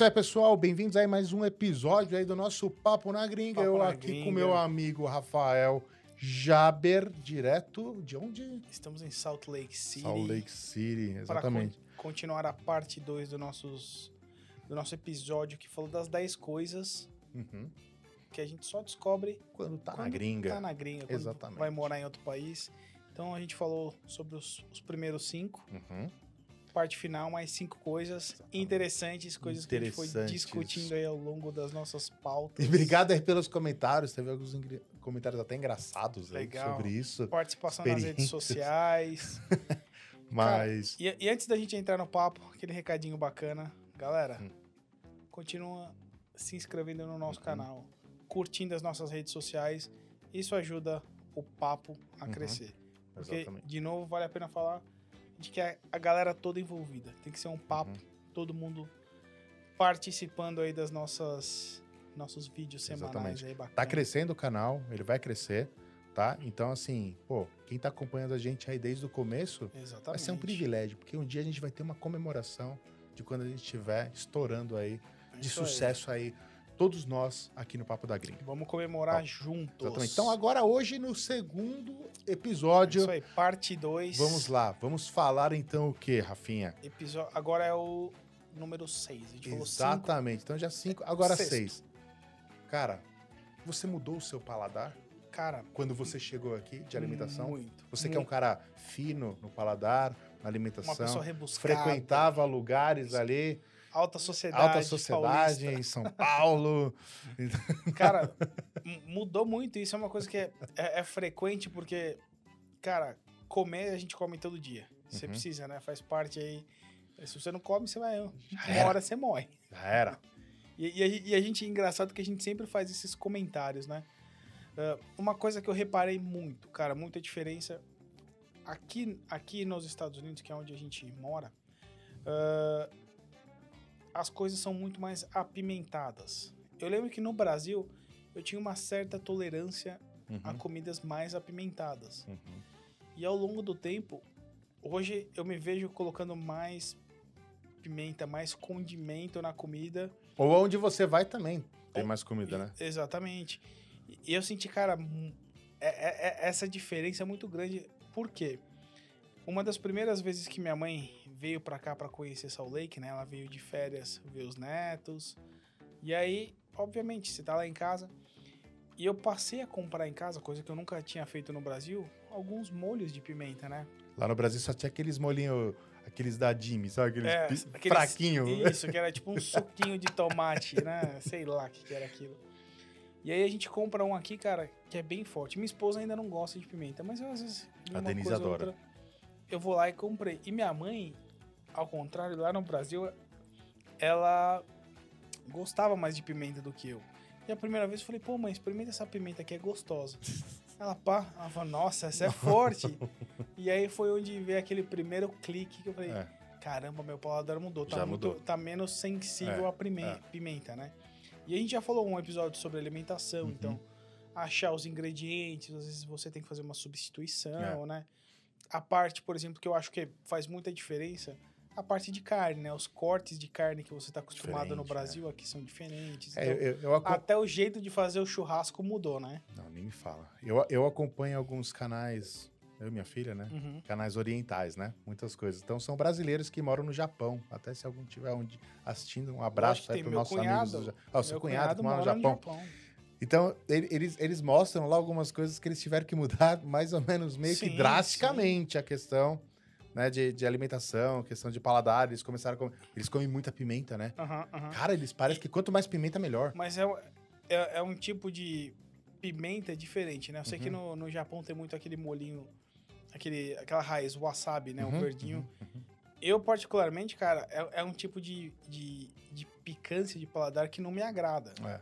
isso aí, pessoal. Bem-vindos aí a mais um episódio aí do nosso Papo na Gringa. Papo Eu na aqui Gringa. com meu amigo Rafael Jaber, direto de onde? Estamos em Salt Lake City. Salt Lake City, para exatamente. con- continuar a parte 2 do, nossos, do nosso episódio que falou das 10 coisas Uhum. que a gente só descobre Quando tá na quando gringa. tá na gringa, quando Exatamente. vai morar em outro país. Então a gente falou sobre os, os primeiros cinco, Uhum. Parte final, mais cinco coisas interessantes, coisas que a gente foi Interessantes. discutindo aí ao longo das nossas pautas. E obrigado aí pelos comentários. Teve alguns ingre- comentários até engraçados aí sobre isso. Participação nas redes sociais. Mas. E, e antes da gente entrar no papo, aquele recadinho bacana, galera, Hum. continua se inscrevendo no nosso Uhum. canal, curtindo as nossas redes sociais. Isso ajuda o papo a Uhum. crescer. Porque, Exatamente. de novo, vale a pena falar de que a, a galera toda envolvida. Tem que ser um papo, Uhum. todo mundo participando aí das nossas nossos vídeos semanais Exatamente. aí bacana. Tá crescendo o canal, ele vai crescer, tá? Então, assim, pô, quem tá acompanhando a gente aí desde o começo, Exatamente. vai ser um privilégio, porque um dia a gente vai ter uma comemoração de quando a gente estiver estourando aí, de Isso aí. sucesso aí, todos nós aqui no Papo da Gringa. Vamos comemorar Ó, juntos. Exatamente. Então, agora, hoje, no segundo episódio, Isso aí, parte 2. vamos lá, vamos falar então o que, Rafinha? Episódio, agora é o número 6. A gente falou cinco. Exatamente. Então, já cinco, agora Sexto. seis. Cara, você mudou o seu paladar Cara, quando você chegou aqui de alimentação? Muito. Você que é um muito. cara fino no paladar, na alimentação, Uma pessoa rebuscada. frequentava lugares ali, Alta sociedade. alta sociedade paulista. em São Paulo. Cara, mudou muito. Isso é uma coisa que é, é- é frequente porque, cara, comer a gente come todo dia. Você Uhum. precisa, né? Faz parte aí. Se você não come, você vai. Uma hora você morre. Já era. E, e a, e a gente, engraçado que a gente sempre faz esses comentários, né? Ah, uma coisa que eu reparei muito, cara, muita diferença. Aqui, aqui nos Estados Unidos, que é onde a gente mora, ah, as coisas são muito mais apimentadas. Eu lembro que no Brasil eu tinha uma certa tolerância a Uhum, comidas mais apimentadas. uhum. E ao longo do tempo, hoje eu me vejo colocando mais pimenta, mais condimento na comida. Ou onde você vai também tem mais comida, né? Exatamente. E eu senti, cara, é- é- é- essa diferença é muito grande. Por quê? Uma das primeiras vezes que minha mãe veio pra cá pra conhecer Salt Lake, né? Ela veio de férias ver os netos. E aí, obviamente, você tá lá em casa. E eu passei a comprar em casa, coisa que eu nunca tinha feito no Brasil, alguns molhos de pimenta, né? Lá no Brasil só tinha aqueles molhinhos, aqueles da Jimmy, sabe? Aqueles, É, aqueles- fraquinho. Isso, que era tipo um suquinho de tomate, né? Sei lá o que, que era aquilo. E aí a gente compra um aqui, cara, que é bem forte. Minha esposa ainda não gosta de pimenta, mas eu às vezes. A Denise adora. outra, eu vou lá e comprei. E minha mãe, ao contrário, lá no Brasil, ela gostava mais de pimenta do que eu. E a primeira vez eu falei, pô, mãe, experimenta essa pimenta aqui, é gostosa. Ela, pá, ela falou, nossa, essa é forte. e aí foi onde veio aquele primeiro clique que eu falei, É. caramba, meu paladar mudou. Tá, Já muito, mudou. tá menos sensível É, à prime- é. pimenta, né? E a gente já falou um episódio sobre alimentação, Uhum. então achar os ingredientes, às vezes você tem que fazer uma substituição, É. né? A parte, por exemplo, que eu acho que faz muita diferença, a parte de carne, né? Os cortes de carne que você tá acostumado no Diferente, Brasil aqui são diferentes. É, então, eu, eu, acom- até o jeito de fazer o churrasco mudou, né? Não, nem me fala. Eu, eu acompanho alguns canais, eu e minha filha, né? Uhum. Canais orientais, né? Muitas coisas. Então são brasileiros que moram no Japão. Até se algum tiver onde assistindo, um abraço para meu nossos cunhado, amigos. do Ah, o seu cunhado, que mora no mora Japão. Então, ele- eles, eles mostram lá algumas coisas que eles tiveram que mudar mais ou menos meio que Sim, drasticamente a questão né, de, de alimentação, questão de paladar. Eles começaram a comer, Eles comem muita pimenta, né? Cara, eles parecem que quanto mais pimenta, melhor. Mas é, é, é um tipo de pimenta diferente, né? Eu sei que Uhum. no, no Japão tem muito aquele molinho, aquele, aquela raiz, wasabi, né? O verdinho. uhum, uhum. Eu, particularmente, cara, é, é um tipo de, de, de picância de paladar que não me agrada. É.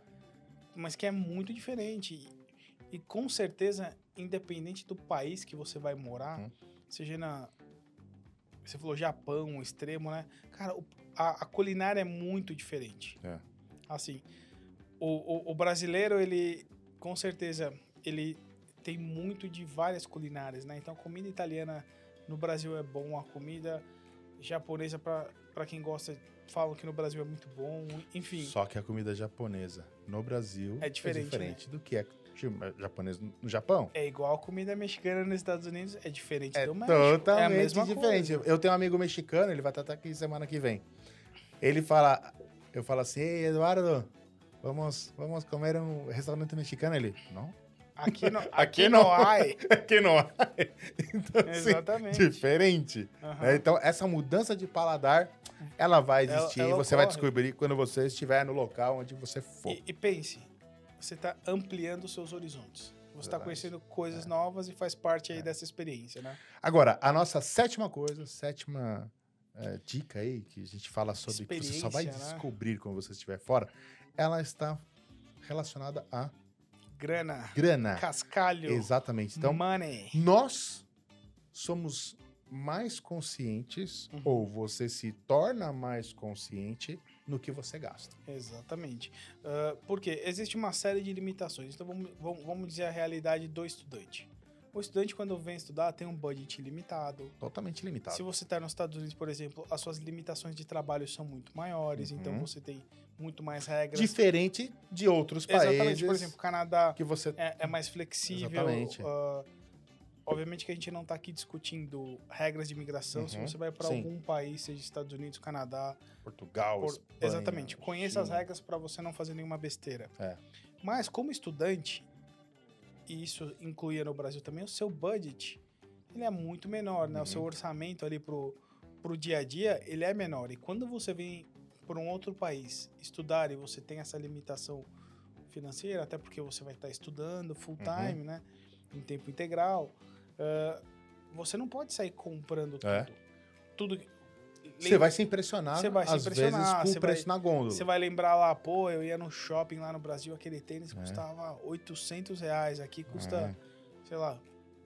Mas que é muito diferente. E, e com certeza, independente do país que você vai morar, Uhum. seja na. Você falou Japão, extremo, né? Cara, o- a, a culinária é muito diferente. É. Assim, o, o, o brasileiro, ele, com certeza, ele tem muito de várias culinárias, né? Então, a comida italiana no Brasil é bom, a comida japonesa para pra quem gosta, falam que no Brasil é muito bom. Enfim, Só que a comida japonesa no Brasil É diferente, né? do que é tipo, japonês no Japão. é igual a comida mexicana nos Estados Unidos, é diferente É do México. é a totalmente mesma diferente. coisa. Eu tenho um amigo mexicano, ele vai estar aqui semana que vem. Ele fala, eu falo assim, ei, Eduardo, vamos, vamos comer um restaurante mexicano. Ele, não, Aqui não, Aqui aqui não. há. aqui não há. Então, assim, Exatamente. diferente. Aham. né? Então, essa mudança de paladar, ela vai Ela- existir ela e você vai ocorre. descobrir quando você estiver no local onde você for. E, e pense, você está ampliando os seus horizontes. Você está conhecendo coisas É. novas e faz parte aí dessa experiência, né? Agora, a nossa sétima coisa, sétima eh, dica aí, que a gente fala sobre que você só vai né? descobrir quando você estiver fora, ela está relacionada a Grana, grana. cascalho, Exatamente. Então, money. nós somos mais conscientes, Uhum. ou você se torna mais consciente no que você gasta. Exatamente. Ah, porque existe uma série de limitações. Então vamos, vamos, dizer a realidade do estudante. O estudante, quando vem estudar, tem um budget limitado. Totalmente limitado. Se você está nos Estados Unidos, por exemplo, as suas limitações de trabalho são muito maiores, então Uhum. você tem muito mais regras. Diferente de outros Exatamente, países por exemplo, o Canadá que você é, é mais flexível. Exatamente. ah, obviamente que a gente não está aqui discutindo regras de imigração. Se Uhum, você vai para algum país, seja Estados Unidos, Canadá, Portugal, por- Espanha, exatamente, conheça as China. regras para você não fazer nenhuma besteira. É. Mas como estudante, e isso incluía no Brasil também, o seu budget ele é muito menor, né? Uhum. O seu orçamento ali pro, pro dia a dia, ele é menor. E quando você vem para um outro país estudar e você tem essa limitação financeira, até porque você vai estar estudando full Uhum. time, né? Em tempo integral, ah, você não pode sair comprando tudo. É. Tudo. Você vai se impressionar, Você vai se às impressionar, vezes, com o preço na gôndola. você vai lembrar lá, pô, eu ia no shopping lá no Brasil, aquele tênis É. custava 800 reais, aqui custa, É. sei lá,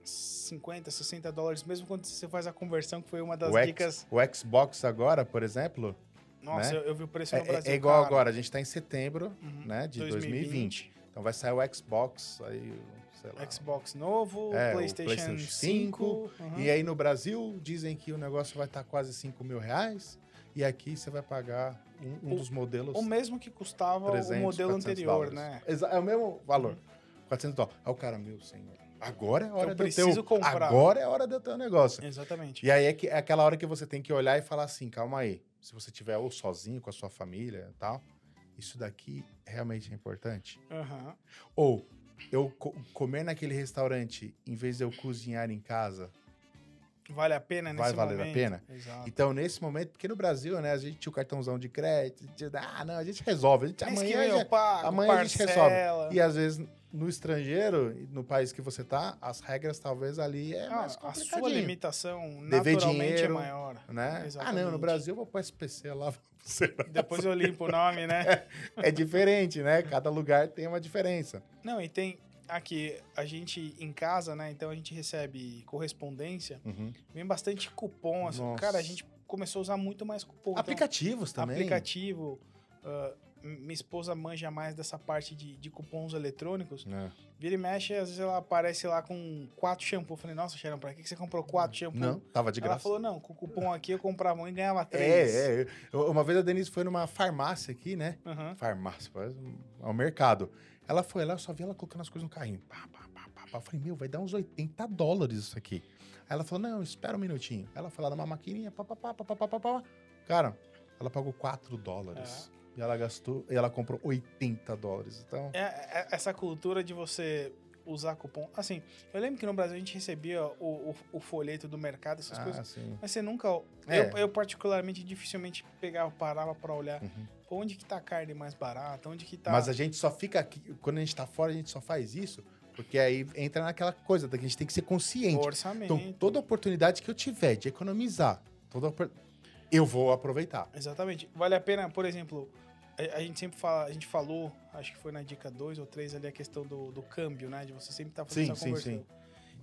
50, 60 dólares, mesmo quando você faz a conversão, que foi uma das o, X- dicas. o Xbox agora, por exemplo, Nossa, né? eu, eu vi o preço é, no Brasil. é igual cara. agora. A gente tá em setembro Uhum. né, de 2020. Então vai sair o Xbox, aí, sei lá. Xbox novo, É, PlayStation, PlayStation 5. uhum. E aí no Brasil dizem que o negócio vai estar quase 5 mil reais. E aqui você vai pagar um, um O- dos modelos O mesmo que custava 300, o modelo 400 anterior, dólares. né? É o mesmo valor. 400 dólares. Aí o cara, meu senhor, agora é a hora de eu ter preciso o- comprar. Agora é a hora de eu ter o negócio. Exatamente. E aí é, que, é aquela hora que você tem que olhar e falar assim, calma aí. Se você tiver ou sozinho com a sua família e tal, isso daqui realmente é importante? Aham. Ou eu co- comer naquele restaurante em vez de eu cozinhar em casa. Vale a pena nesse Vai valer a momento? pena? Exato. Então, nesse momento, porque no Brasil, né, a gente tinha o cartãozão de crédito, a ah, não, a gente resolve, a gente, amanhã, eu já- pago, amanhã a gente parcela. E às vezes no estrangeiro, no país que você tá, as regras talvez ali é Ah, mais a sua limitação Dever naturalmente dinheiro, é maior. né? Ah, não, no Brasil eu vou pôr SPC lá. Depois eu limpo o nome, né? É diferente, né? Cada lugar tem uma diferença. Não, e tem aqui, a gente em casa, né? Então a gente recebe correspondência, Uhum. vem bastante cupom. Assim, Nossa. cara, a gente começou a usar muito mais cupom. Então, Aplicativos também. aplicativo. m- minha esposa manja mais dessa parte de, de cupons eletrônicos. É. Vira e mexe, às vezes ela aparece lá com quatro shampoos. Eu falei, nossa, Sharon, pra que você comprou quatro shampoos? Não, tava de Ela graça. falou, não, com o cupom aqui eu comprava um e ganhava três. É, é. Eu- Uma vez a Denise foi numa farmácia aqui, né? Aham. Farmácia, um- é um mercado. Ela foi lá, eu só vi ela colocando as coisas no carrinho. Pá, pá, pá, pá, pá. Eu falei, meu, vai dar uns 80 dólares isso aqui. Aí ela falou, não, espera um minutinho. Ela foi lá numa maquininha, pá, pá, pá, pá, pá, pá, pá, pá. Cara, ela pagou 4 dólares. E ela gastou, e ela comprou 80 dólares. Então, É, é- essa cultura de você usar cupom. Assim, eu lembro que no Brasil a gente recebia o, o, o folheto do mercado, essas ah, coisas. sim. Mas você nunca. É. Eu, eu, particularmente, dificilmente pegava, parava pra olhar. Uhum. Pô, onde que tá a carne mais barata? Onde que tá. Mas a gente só fica aqui, quando a gente tá fora, a gente só faz isso, porque aí entra naquela coisa da que a gente tem que ser consciente. orçamento. Então, toda oportunidade que eu tiver de economizar, toda eu vou aproveitar. Exatamente. Vale a pena, por exemplo, a, a gente sempre fala, a gente falou, acho que foi na dica 2 ou 3 ali a questão do, do câmbio, né? De você sempre estar fazendo Sim, essa sim, conversão. sim.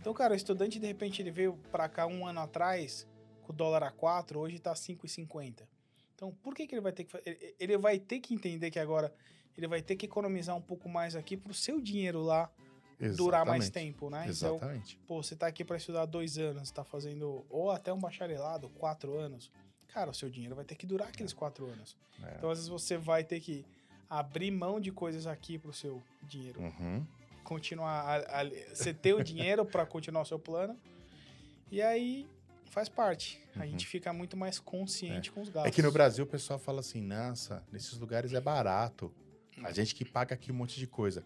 Então, cara, o estudante, de repente, ele veio pra cá um ano atrás, com o dólar a 4, hoje tá 5,50. Então, por que, que ele vai ter que ele, ele vai ter que entender que agora ele vai ter que economizar um pouco mais aqui pro seu dinheiro lá durar mais Exatamente. tempo, né? Então, Exatamente. pô, você tá aqui para estudar dois anos, tá fazendo ou até um bacharelado, quatro anos. Cara, o seu dinheiro vai ter que durar aqueles quatro anos. É. Então, às vezes, você vai ter que abrir mão de coisas aqui pro seu dinheiro Uhum. continuar. A, a, você ter o dinheiro para continuar o seu plano. E aí faz parte. A gente fica muito mais consciente com os gastos. Uhum. É que no Brasil o pessoal fala assim, nossa, nesses lugares é barato. A gente que paga aqui um monte de coisa.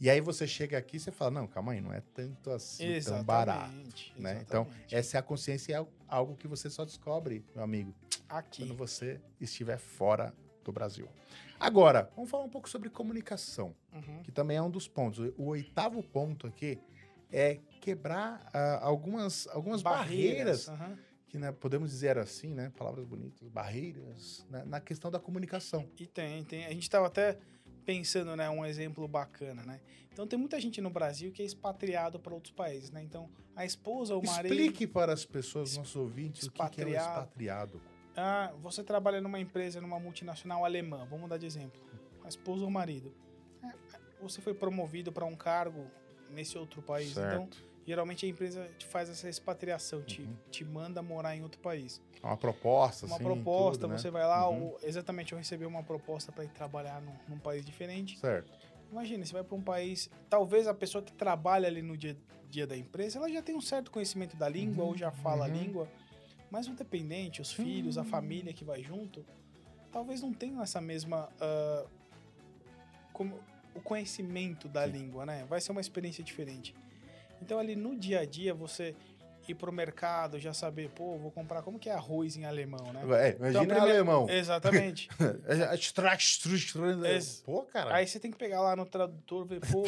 E aí você chega aqui e você fala, não, calma aí, não é tanto assim tão Exatamente. barato. Né? Então, exatamente. essa é a consciência, é algo que você só descobre, meu amigo, aqui. quando você estiver fora do Brasil. Agora, vamos falar um pouco sobre comunicação, Uhum. que também é um dos pontos. O oitavo ponto aqui é quebrar ah, algumas, algumas barreiras, aham. que né, podemos dizer assim, né? Palavras bonitas, barreiras, né, na questão da comunicação. E tem, tem. A gente estava até pensando, né, um exemplo bacana, né? Então tem muita gente no Brasil que é expatriado para outros países, né? Então a esposa, o marido, Explique para as pessoas, nossos ouvintes, o que que é o expatriado. ah, você trabalha numa empresa, numa multinacional alemã, vamos dar de exemplo. A esposa ou o marido. É, Você foi promovido para um cargo nesse outro país, então Certo. Geralmente a empresa te faz essa expatriação, te, Uhum. te manda morar em outro país. Uma proposta, Uma assim, proposta, tudo, né? você vai lá, Uhum. ou, exatamente, eu recebi uma proposta para ir trabalhar num, num país diferente. Certo. Imagina, você vai para um país, talvez a pessoa que trabalha ali no dia, dia da empresa, ela já tem um certo conhecimento da língua ou já fala a uhum. língua, mas o dependente, os filhos, a família que vai junto, talvez não tenham essa mesma ah, como, o conhecimento da Sim. língua, né? Vai ser uma experiência diferente. Então ali no dia a dia você ir pro mercado, já saber, pô, vou comprar como que é arroz em alemão, né? É, imagina primeiro- alemão. Exatamente. Ex- Pô, cara. Aí você tem que pegar lá no tradutor, ver, pô.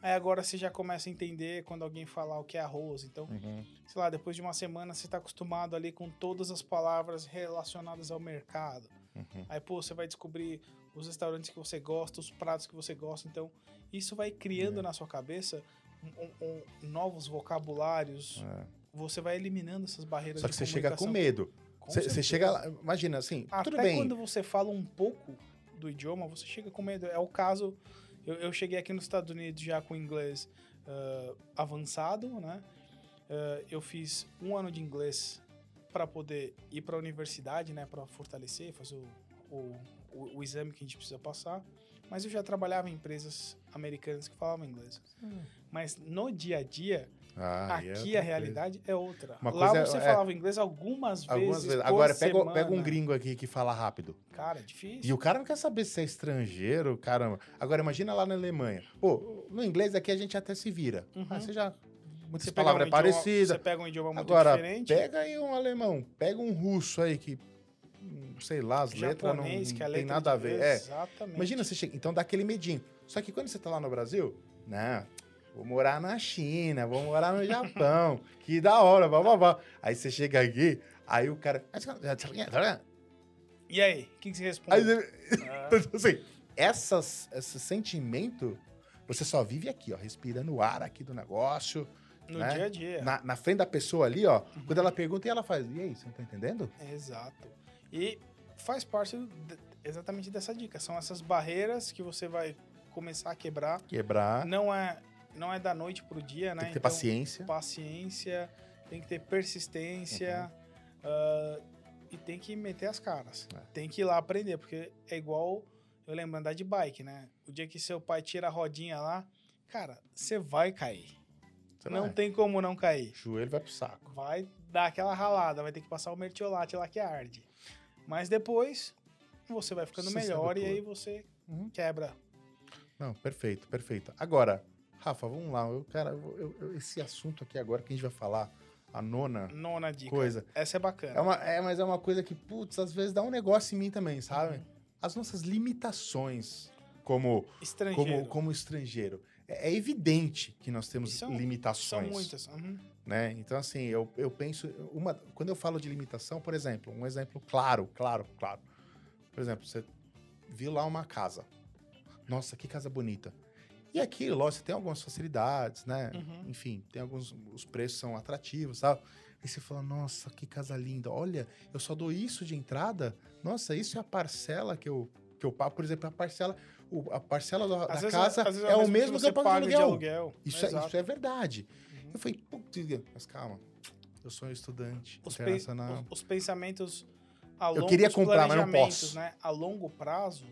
aí agora você já começa a entender quando alguém falar o que é arroz. Então, Uhum. sei lá, depois de uma semana você tá acostumado ali com todas as palavras relacionadas ao mercado. Uhum. Aí, pô, você vai descobrir os restaurantes que você gosta, os pratos que você gosta. Então, isso vai criando É. na sua cabeça um- um- novos vocabulários. É. Você vai eliminando essas barreiras Só que você chega com medo. Você chega lá, imagina assim, Até tudo bem. quando você fala um pouco do idioma, você chega com medo. É o caso. Eu, eu cheguei aqui nos Estados Unidos já com inglês ah, avançado, né? Ah, eu fiz um ano de inglês para poder ir para a universidade, né? Para fortalecer, fazer o, o, o, o exame que a gente precisa passar. Mas eu já trabalhava em empresas americanas que falavam inglês. Hum. Mas no dia a dia, Ah, é aqui outra a realidade é outra. Uma Lá coisa é- você é- falava inglês algumas coisa. Algumas vezes. Agora, pega, pega um gringo aqui que fala rápido. Cara, é difícil. E o cara não quer saber se é estrangeiro, caramba. Agora, imagina lá na Alemanha. Pô, no inglês aqui a gente até se vira. Uhum. Ah, você já. Muitas Você palavras um é idioma- parecida. Você pega um idioma muito Agora, diferente. pega aí um alemão, pega um russo aí que. Sei lá, as letras não, a não letra tem nada a de- ver. É. Exatamente. Imagina você chega. Então dá aquele medinho. Só que quando você tá lá no Brasil, né? Vou morar na China, vou morar no Japão. que da hora, blá, blá, blá. Aí você chega aqui, aí o cara. E aí, o que, que você responde? Aí você, Ah, Então, assim, essas, esse sentimento, você só vive aqui, ó, respirando o ar aqui do negócio, no né? dia a dia. na, na frente da pessoa ali, ó. Quando ela pergunta, e ela faz, e aí, você não tá entendendo? Exato. E faz parte de- exatamente dessa dica. São essas barreiras que você vai começar a quebrar. Quebrar, Não é, não é da noite pro dia, né? tem que ter Então, paciência. paciência, tem que ter persistência ah, e tem que meter as caras. É. Tem que ir lá aprender, porque é igual eu lembro andar de bike, né? O dia que seu pai tira a rodinha lá, cara, você vai cair. Você não tem como não cair. O joelho vai pro saco. Vai dar aquela ralada, vai ter que passar o mertiolate lá que arde. Mas depois você vai ficando Você melhor e aí você Uhum. quebra. Não, perfeito, perfeito. Agora, Rafa, vamos lá. Eu, cara, eu- eu- esse assunto aqui agora que a gente vai falar, a nona Nona dica. coisa. Essa é bacana. É, uma, é, mas é uma coisa que, putz, às vezes dá um negócio em mim também, sabe? Uhum. As nossas limitações como Estrangeiro. como, como estrangeiro. É, é evidente que nós temos são- limitações. São muitas. Uhum. Né? Então, assim, eu, eu penso. Uma, quando eu falo de limitação, por exemplo, um exemplo claro, claro, claro. Por exemplo, você viu lá uma casa. Nossa, que casa bonita. E aqui, lógico, você tem algumas facilidades, né? Uhum. Enfim, tem alguns. Os preços são atrativos, sabe? Aí você fala, nossa, que casa linda. Olha, eu só dou isso de entrada. Nossa, isso é a parcela que eu, que eu pago. Por exemplo, a parcela, o- a parcela da, da vezes, casa às vezes é o que mesmo que, você eu pago de paga de aluguel. aluguel. Isso, é, Exato. isso é verdade. Eu falei, putz, mas calma. Eu sou um estudante Os, internacional. os- os pensamentos a Eu longo- queria os comprar, mas não posso. Né, a longo prazo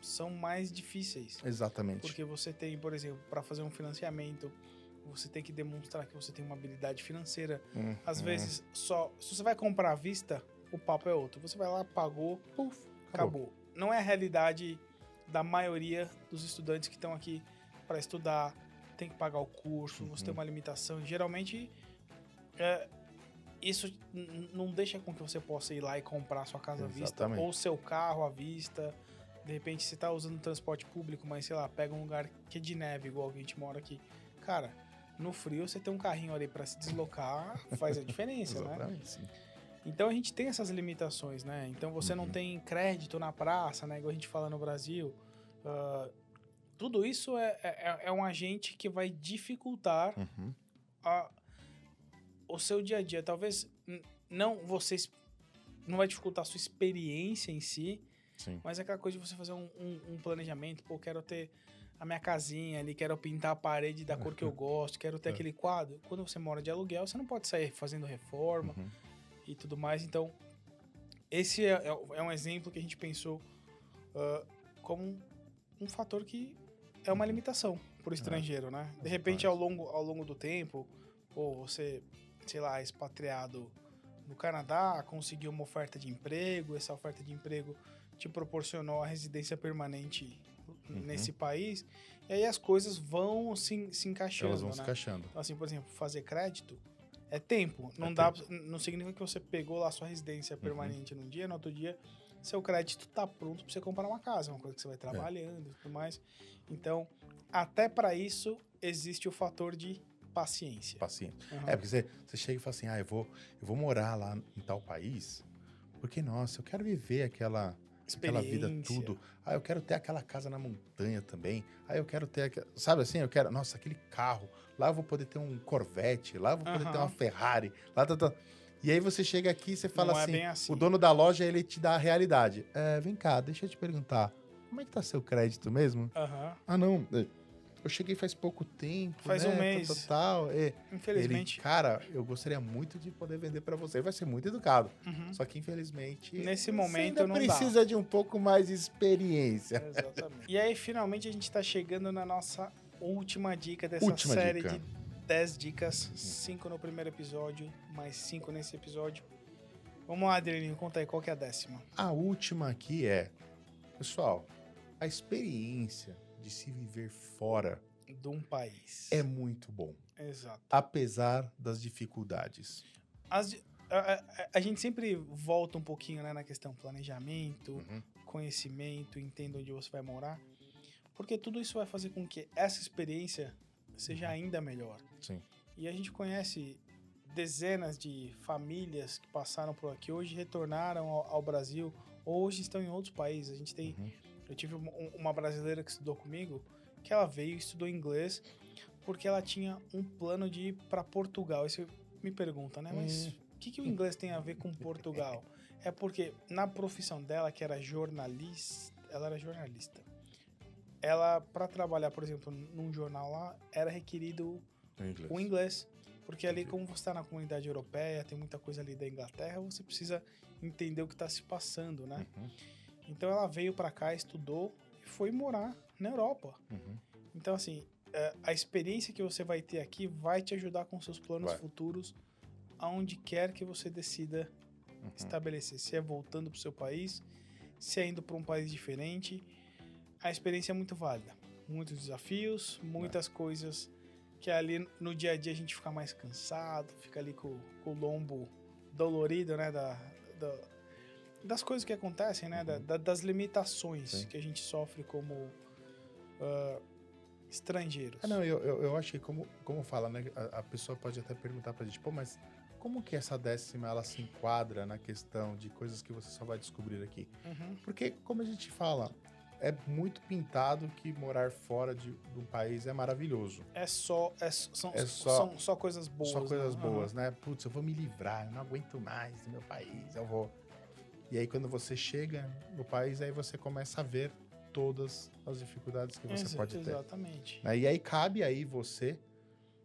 são mais difíceis. Exatamente. Porque você tem, por exemplo, para fazer um financiamento, você tem que demonstrar que você tem uma habilidade financeira. Uhum. Às vezes, só se você vai comprar à vista, o papo é outro. Você vai lá, pagou, Puf, acabou. Não é a realidade da maioria dos estudantes que estão aqui para estudar, tem que pagar o curso, você Uhum. tem uma limitação. E, geralmente, é, isso não deixa com que você possa ir lá e comprar sua casa à vista Exatamente. ou seu carro à vista. De repente, você tá usando transporte público, mas sei lá, pega um lugar que é de neve, igual a gente mora aqui. Cara, no frio você tem um carrinho ali para se deslocar, faz a diferença, né? Exatamente, sim. Então a gente tem essas limitações, né? Então você não Uhum. tem crédito na praça, né? Igual a gente fala no Brasil. Ah, tudo isso é, é, é um agente que vai dificultar Uhum. a- o seu dia a dia. Talvez não vocês não vai dificultar a sua experiência em si, Sim. mas é aquela coisa de você fazer um, um- um planejamento. Pô, quero ter a minha casinha ali, quero pintar a parede da cor que eu gosto, quero ter É. aquele quadro. Quando você mora de aluguel, você não pode sair fazendo reforma Uhum. e tudo mais. Então, esse é, é- é um exemplo que a gente pensou ah, como um fator que é uma limitação para o estrangeiro, né? De repente, ao longo, ao longo do tempo, ou você, sei lá, é expatriado no Canadá, conseguiu uma oferta de emprego, essa oferta de emprego te proporcionou a residência permanente Uhum. nesse país, e aí as coisas vão se, se encaixando, Elas vão né? se encaixando. Então, assim, por exemplo, fazer crédito é tempo. Não É dá, não significa que você pegou lá sua residência permanente num dia, no outro dia seu crédito tá pronto para você comprar uma casa, uma coisa que você vai trabalhando e tudo mais. Então, até para isso existe o fator de paciência. Paciente. Aham. É, porque você, você chega e fala assim, ah, eu vou, eu vou morar lá em tal país, porque, nossa, eu quero viver aquela, aquela vida tudo. Ah, eu quero ter aquela casa na montanha também. Ah, eu quero ter, sabe assim, eu quero, nossa, aquele carro. Lá eu vou poder ter um Corvette, lá eu vou poder ter Aham. uma Ferrari. Lá tá, tá. E aí você chega aqui e você fala é assim, bem assim. o dono da loja, ele te dá a realidade. É, vem cá, deixa eu te perguntar, como é que tá seu crédito mesmo? Aham. Ah, não, é, eu cheguei faz pouco tempo, Faz né, um mês. Tal, tal. É, Infelizmente. ele, cara, eu gostaria muito de poder vender pra você. Ele vai ser muito educado. Uhum. Só que, infelizmente, Nesse momento ainda não dá. precisa de um pouco mais de experiência. Exatamente. e aí, finalmente, a gente tá chegando na nossa última dica dessa Última série dica. de 10 dicas. 5 no primeiro episódio, mais 5 nesse episódio. Vamos lá, Adrianinho, conta aí, qual que é a décima? A última aqui é, pessoal, a experiência de se viver fora De um país. é muito bom, Exato. apesar das dificuldades. As- a, a- a gente sempre volta um pouquinho né, na questão planejamento, Uhum. conhecimento, entenda onde você vai morar. Porque tudo isso vai fazer com que essa experiência seja ainda melhor. Sim. E a gente conhece dezenas de famílias que passaram por aqui, hoje retornaram ao, ao Brasil, ou hoje estão em outros países. A gente tem. Uhum. Eu tive um- uma brasileira que estudou comigo, que ela veio e estudou inglês porque ela tinha um plano de ir para Portugal. Aí você me pergunta, né? Mas Hum. o que, que o inglês tem a ver com Portugal? É porque na profissão dela, que era jornalista, ela era jornalista. Ela, para trabalhar, por exemplo, num jornal lá, era requerido inglês. o inglês. Porque ali, como você está na comunidade europeia, tem muita coisa ali da Inglaterra, você precisa entender o que está se passando, né? Uhum. Então ela veio para cá, estudou e foi morar na Europa. Uhum. Então, assim, é, a experiência que você vai ter aqui vai te ajudar com seus planos Vai. futuros, aonde quer que você decida Uhum. estabelecer. Se é voltando para o seu país, se é indo para um país diferente, a experiência é muito válida. Muitos desafios, muitas coisas que ali no dia a dia a gente fica mais cansado, fica ali com, com o lombo dolorido, né? Da, da- das coisas que acontecem, né? da- Uhum. da- das limitações Sim. que a gente sofre como ah, estrangeiros. É, não, eu, eu, eu acho que como, como fala, né? A, a pessoa pode até perguntar pra gente, pô, mas como que essa décima ela se enquadra na questão de coisas que você só vai descobrir aqui? Uhum. Porque, como a gente fala, é muito pintado que morar fora de, de um país é maravilhoso. É só, é, são, É só- são só coisas boas. Só coisas né? boas, né? Putz, eu vou me livrar, eu não aguento mais do meu país, eu vou. E aí, quando você chega no país, aí você começa a ver todas as dificuldades que você Exa- pode ter. Exatamente. né? E aí cabe aí você,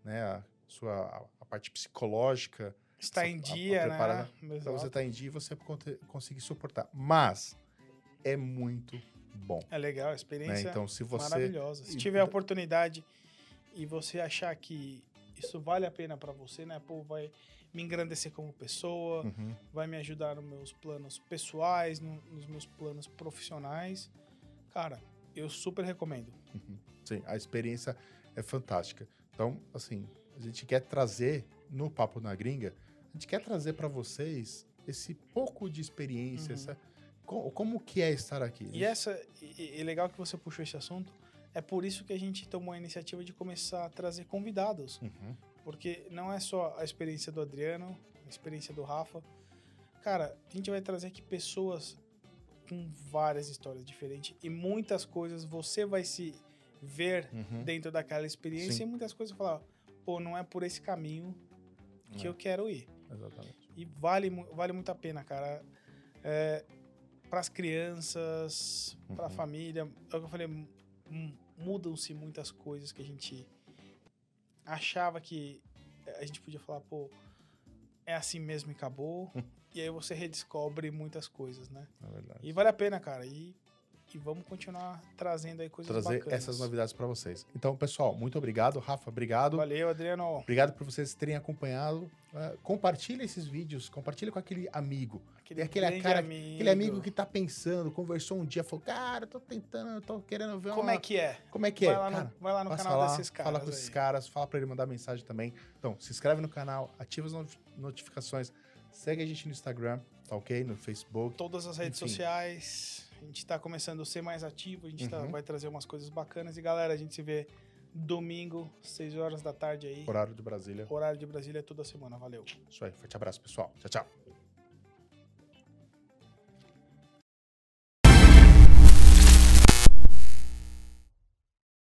né, a sua a parte psicológica, Está em dia, né? Para você estar em dia e você conseguir suportar. Mas é muito bom. É legal, a Né? experiência Então, se você. maravilhosa. Se tiver a oportunidade e você achar que isso vale a pena pra você, né? Pô, vai me engrandecer como pessoa, Uhum. vai me ajudar nos meus planos pessoais, no- nos meus planos profissionais. Cara, eu super recomendo. Sim, a experiência é fantástica. Então, assim, a gente quer trazer no Papo na Gringa, a gente quer trazer para vocês esse pouco de experiência, Uhum. essa, co- como que é estar aqui. E essa, e, e legal que você puxou esse assunto, é por isso que a gente tomou a iniciativa de começar a trazer convidados. Uhum. Porque não é só a experiência do Adriano, a experiência do Rafa. Cara, a gente vai trazer aqui pessoas com várias histórias diferentes e muitas coisas você vai se ver Uhum. dentro daquela experiência Sim. e muitas coisas falar, pô, não é por esse caminho que É. eu quero ir. Exatamente. E vale, vale muito a pena, cara. É, para as crianças, para a Uhum. família, é o que eu falei, mu- mudam-se muitas coisas que a gente achava que a gente podia falar, pô, é assim mesmo e acabou. e aí você redescobre muitas coisas, né? É verdade. E vale a pena, cara. E, e vamos continuar trazendo aí coisas trazer bacanas. essas novidades para vocês. Então, pessoal, muito obrigado. Rafa, obrigado. Valeu, Adriano. Obrigado por vocês terem acompanhado. Uh, compartilha esses vídeos, compartilha com aquele amigo. Aquele, aquele cara- amigo. Aquele amigo que tá pensando, conversou um dia, falou: Cara, tô tentando, tô querendo ver Como uma... é que é? Como é que vai, é? lá Cara, no, vai lá no canal lá, desses caras. fala com esses aí. caras, fala pra ele mandar mensagem também. Então, se inscreve no canal, ativa as not- notificações, segue a gente no Instagram, tá ok? No Facebook. todas as redes Enfim. sociais. A gente tá começando a ser mais ativo, a gente tá- Uhum. vai trazer umas coisas bacanas. E galera, a gente se vê domingo, 6 horas da tarde aí. Horário de Brasília. Horário de Brasília toda semana. Valeu. Isso aí, forte abraço, pessoal. Tchau, tchau.